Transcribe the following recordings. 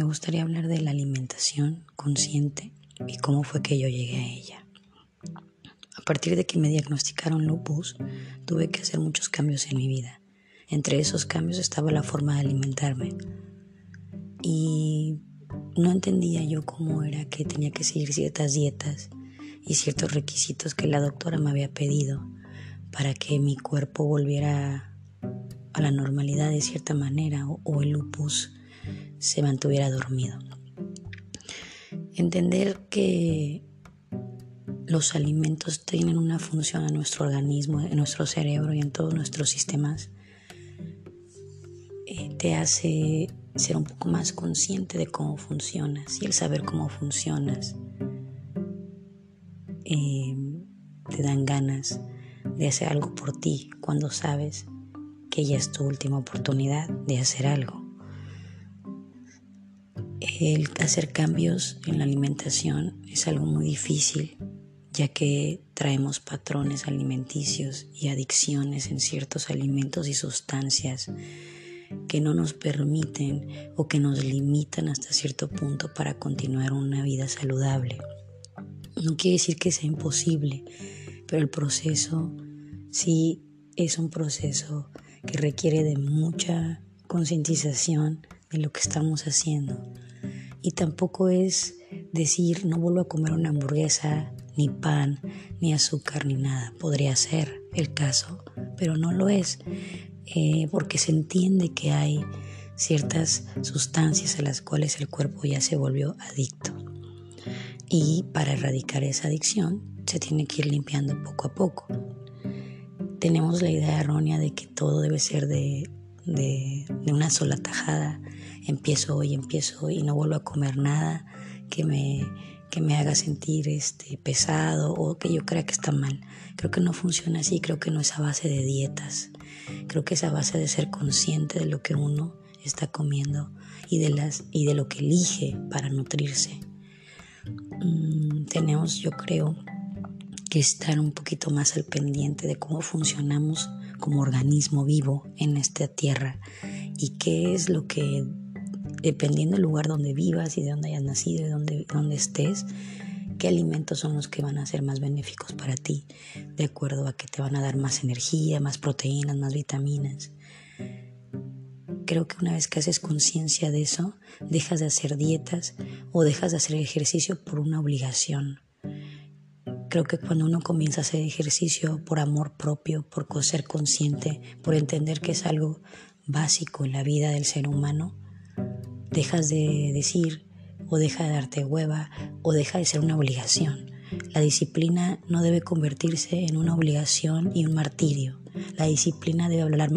me gustaría hablar de la alimentación consciente y cómo fue que yo llegué a ella. A partir de que me diagnosticaron lupus, tuve que hacer muchos cambios en mi vida. Entre esos cambios estaba la forma de alimentarme. Y no entendía yo cómo era que tenía que seguir ciertas dietas y ciertos requisitos que la doctora me había pedido para que mi cuerpo volviera a la normalidad de cierta manera o, el lupus se mantuviera dormido. Entender que los alimentos tienen una función en nuestro organismo, en nuestro cerebro y en todos nuestros sistemas, eh, te hace ser un poco más consciente de cómo funcionas y el saber cómo funcionas eh, te dan ganas de hacer algo por ti cuando sabes que ya es tu última oportunidad de hacer algo. El hacer cambios en la alimentación es algo muy difícil ya que traemos patrones alimenticios y adicciones en ciertos alimentos y sustancias que no nos permiten o que nos limitan hasta cierto punto para continuar una vida saludable. No quiere decir que sea imposible, pero el proceso sí es un proceso que requiere de mucha concientización de lo que estamos haciendo. Y tampoco es decir, no vuelvo a comer una hamburguesa, ni pan, ni azúcar, ni nada. Podría ser el caso, pero no lo es, eh, porque se entiende que hay ciertas sustancias a las cuales el cuerpo ya se volvió adicto. Y para erradicar esa adicción se tiene que ir limpiando poco a poco tenemos la idea errónea de que todo debe ser de, una sola tajada. Empiezo hoy, empiezo hoy y no vuelvo a comer nada que me, que me haga sentir este, pesado o que yo crea que está mal. Creo que no funciona así, creo que no es a base de dietas. Creo que es a base de ser consciente de lo que uno está comiendo y de, las, y de lo que elige para nutrirse. Mm, tenemos, yo creo, que estar un poquito más al pendiente de cómo funcionamos como organismo vivo en esta tierra y qué es lo que, dependiendo del lugar donde vivas y de dónde hayas nacido y donde, donde estés, qué alimentos son los que van a ser más benéficos para ti, de acuerdo a que te van a dar más energía, más proteínas, más vitaminas. Creo que una vez que haces conciencia de eso, dejas de hacer dietas o dejas de hacer ejercicio por una obligación Creo que cuando uno comienza a hacer ejercicio por amor propio, por ser consciente, por entender que es algo básico en la vida del ser humano, dejas de decir o deja de darte hueva o deja de ser una obligación. La disciplina no debe convertirse en una obligación y un martirio. La disciplina debe hablar,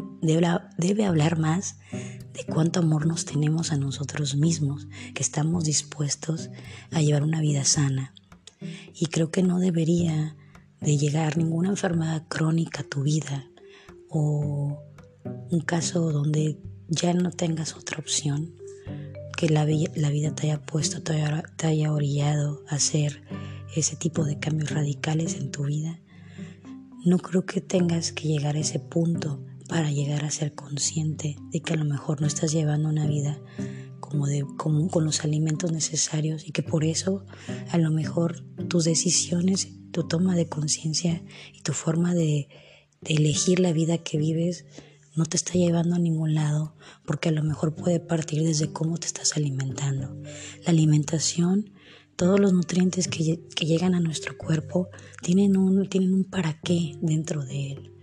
debe hablar más de cuánto amor nos tenemos a nosotros mismos, que estamos dispuestos a llevar una vida sana, y creo que no debería de llegar ninguna enfermedad crónica a tu vida o un caso donde ya no tengas otra opción, que la, vida te haya puesto, te haya, te haya orillado a hacer ese tipo de cambios radicales en tu vida. No creo que tengas que llegar a ese punto para llegar a ser consciente de que a lo mejor no estás llevando una vida como de común con los alimentos necesarios y que por eso a lo mejor tus decisiones, tu toma de conciencia y tu forma de elegir la vida que vives no te está llevando a ningún lado porque a lo mejor puede partir desde cómo te estás alimentando. La alimentación, todos los nutrientes que, llegan a nuestro cuerpo tienen un, tienen un para qué dentro de él.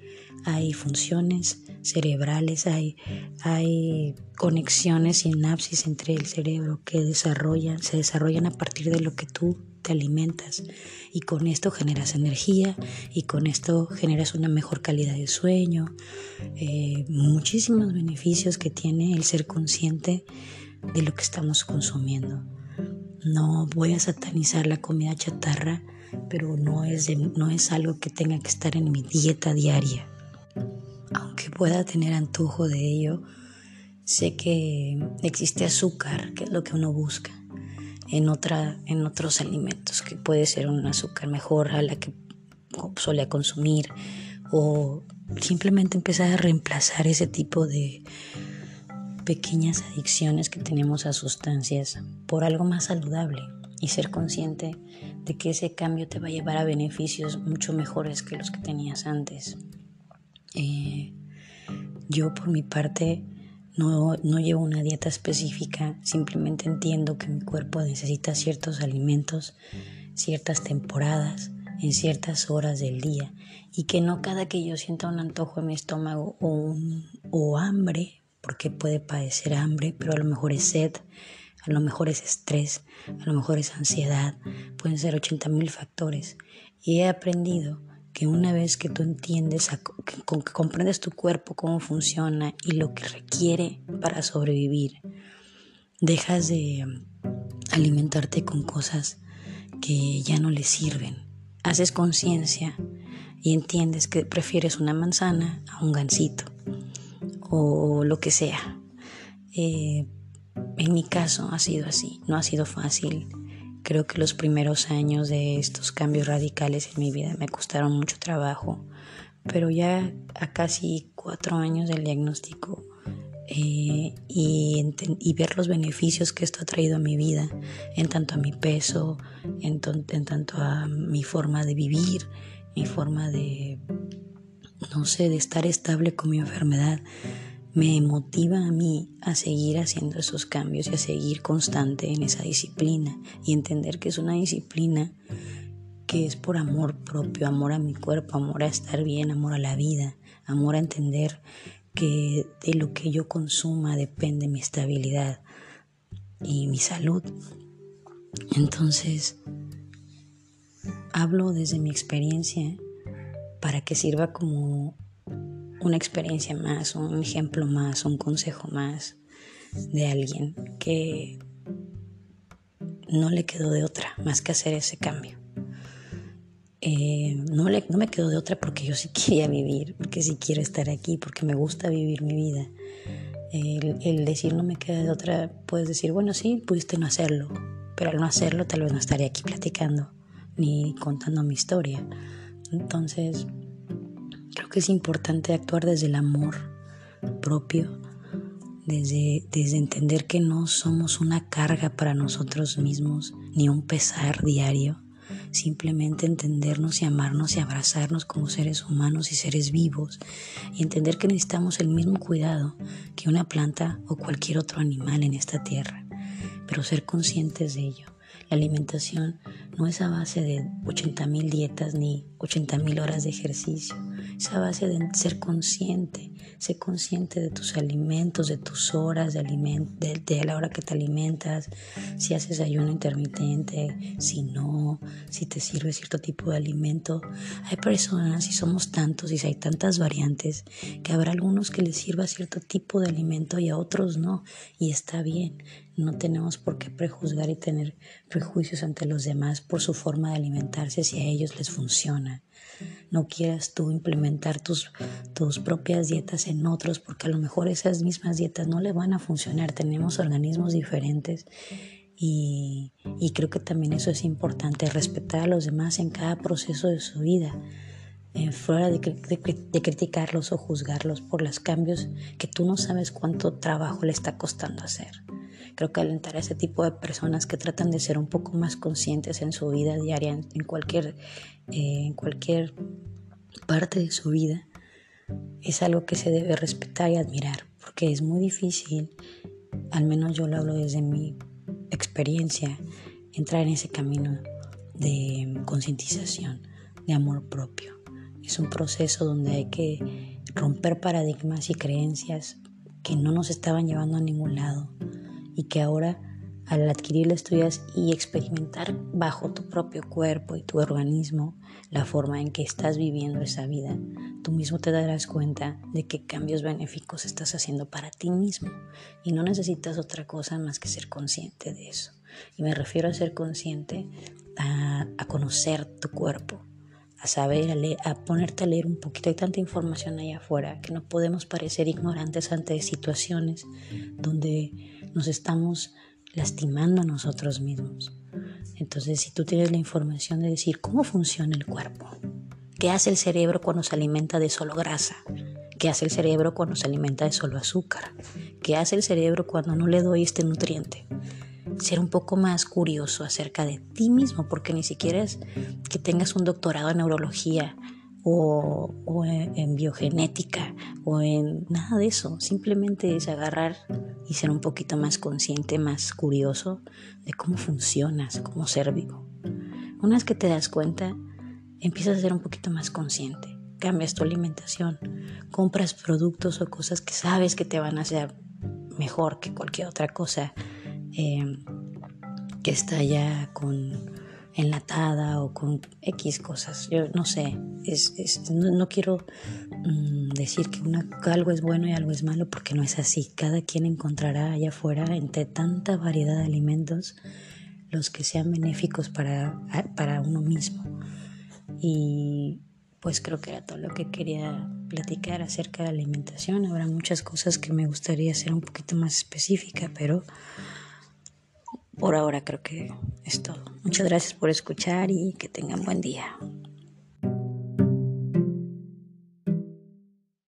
Hay funciones cerebrales, hay, hay conexiones, sinapsis entre el cerebro que desarrollan, se desarrollan a partir de lo que tú te alimentas y con esto generas energía y con esto generas una mejor calidad de sueño, eh, muchísimos beneficios que tiene el ser consciente de lo que estamos consumiendo. No voy a satanizar la comida chatarra, pero no es, no es algo que tenga que estar en mi dieta diaria pueda tener antojo de ello, sé que existe azúcar, que es lo que uno busca en, otra, en otros alimentos, que puede ser un azúcar mejor a la que solía consumir o simplemente empezar a reemplazar ese tipo de, pequeñas adicciones que tenemos a sustancias por algo más saludable y ser consciente de que ese cambio te va a llevar a beneficios mucho mejores que los que tenías antes. Eh, yo por mi parte no, no llevo una dieta específica, simplemente entiendo que mi cuerpo necesita ciertos alimentos, ciertas temporadas, en ciertas horas del día y que no cada que yo sienta un antojo en mi estómago o, o hambre, porque puede padecer hambre, pero a lo mejor es sed, a lo mejor es estrés, a lo mejor es ansiedad, pueden ser 80 mil factores. Y he aprendido que una vez que tú entiendes, que, comprendes tu cuerpo, cómo funciona y lo que requiere para sobrevivir, dejas de alimentarte con cosas que ya no le sirven. Haces conciencia y entiendes que prefieres una manzana a un gansito o lo que sea. Eh, en mi caso ha sido así, no ha sido fácil. Creo que los primeros años de estos cambios radicales en mi vida me costaron mucho trabajo, pero ya a casi cuatro años del diagnóstico eh, y, ver los beneficios que esto ha traído a mi vida, en tanto a mi peso, en, en tanto a mi forma de vivir, mi forma de, no sé, de estar estable con mi enfermedad, me motiva a mí a seguir haciendo esos cambios y a seguir constante en esa disciplina y entender que es una disciplina que es por amor propio, amor a mi cuerpo, amor a estar bien, amor a la vida, amor a entender que de lo que yo consuma depende mi estabilidad y mi salud. Entonces, hablo desde mi experiencia para que sirva como una experiencia más, un ejemplo más, un consejo más de alguien que no le quedó de otra más que hacer ese cambio. Eh, no, no me quedo de otra porque yo sí quería vivir, porque sí quiero estar aquí, porque me gusta vivir mi vida. El, decir no me queda de otra, puedes decir, bueno, sí, pudiste no hacerlo, pero al no hacerlo tal vez no estaría aquí platicando ni contando mi historia. Entonces, creo que es importante actuar desde el amor propio, desde, desde entender que no somos una carga para nosotros mismos, ni un pesar diario, simplemente entendernos y amarnos y abrazarnos como seres humanos y seres vivos y entender que necesitamos el mismo cuidado que una planta o cualquier otro animal en esta tierra, pero ser conscientes de ello. La alimentación no es a base de 80.000 dietas ni 80.000 horas de ejercicio, es a base de ser consciente, ser consciente de tus alimentos, de tus horas de, de, de la hora que te alimentas, si haces ayuno intermitente, si no, si te sirve cierto tipo de alimento. Hay personas, y somos tantos, y hay tantas variantes, que habrá algunos que les sirva cierto tipo de alimento y a otros no, y está bien. No tenemos por qué prejuzgar y tener prejuicios ante los demás por su forma de alimentarse si a ellos les funciona. No quieras tú implementar tus, tus propias dietas en otros porque a lo mejor esas mismas dietas no le van a funcionar. Tenemos organismos diferentes y, creo que también eso es importante, respetar a los demás en cada proceso de su vida. Eh, fuera de, criticarlos o juzgarlos por los cambios que tú no sabes cuánto trabajo le está costando hacer. Creo que alentar a ese tipo de personas que tratan de ser un poco más conscientes en su vida diaria, en, cualquier, eh, en cualquier parte de su vida, es algo que se debe respetar y admirar, porque es muy difícil, al menos yo lo hablo desde mi experiencia, entrar en ese camino de concientización, de amor propio. Es un proceso donde hay que romper paradigmas y creencias que no nos estaban llevando a ningún lado y que ahora al adquirirlas tuyas y experimentar bajo tu propio cuerpo y tu organismo la forma en que estás viviendo esa vida, tú mismo te darás cuenta de qué cambios benéficos estás haciendo para ti mismo y no necesitas otra cosa más que ser consciente de eso. Y me refiero a ser consciente a, a conocer tu cuerpo, a saber, a, leer, a ponerte a leer un poquito. Hay tanta información allá afuera que no podemos parecer ignorantes ante situaciones donde nos estamos lastimando a nosotros mismos. Entonces, si tú tienes la información de decir cómo funciona el cuerpo, qué hace el cerebro cuando se alimenta de solo grasa, ¿Qué hace el cerebro cuando se alimenta de solo azúcar? ¿Qué hace el cerebro cuando no le doy este nutriente? Ser un poco más curioso acerca de ti mismo, porque ni siquiera es que tengas un doctorado en neurología o, en, biogenética o en nada de eso. Simplemente es agarrar y ser un poquito más consciente, más curioso de cómo funcionas como ser vivo. Una vez que te das cuenta, empiezas a ser un poquito más consciente. Cambias tu alimentación, compras productos o cosas que sabes que te van a hacer mejor que cualquier otra cosa eh, que está ya con enlatada o con X cosas. Yo no sé, es, no, quiero mm, decir que una, algo es bueno y algo es malo porque no es así. Cada quien encontrará allá afuera, entre tanta variedad de alimentos, los que sean benéficos para, para uno mismo. Y pues creo que era todo lo que quería platicar acerca de alimentación. Habrá muchas cosas que me gustaría ser un poquito más específica, pero por ahora creo que es todo. Muchas gracias por escuchar y que tengan buen día.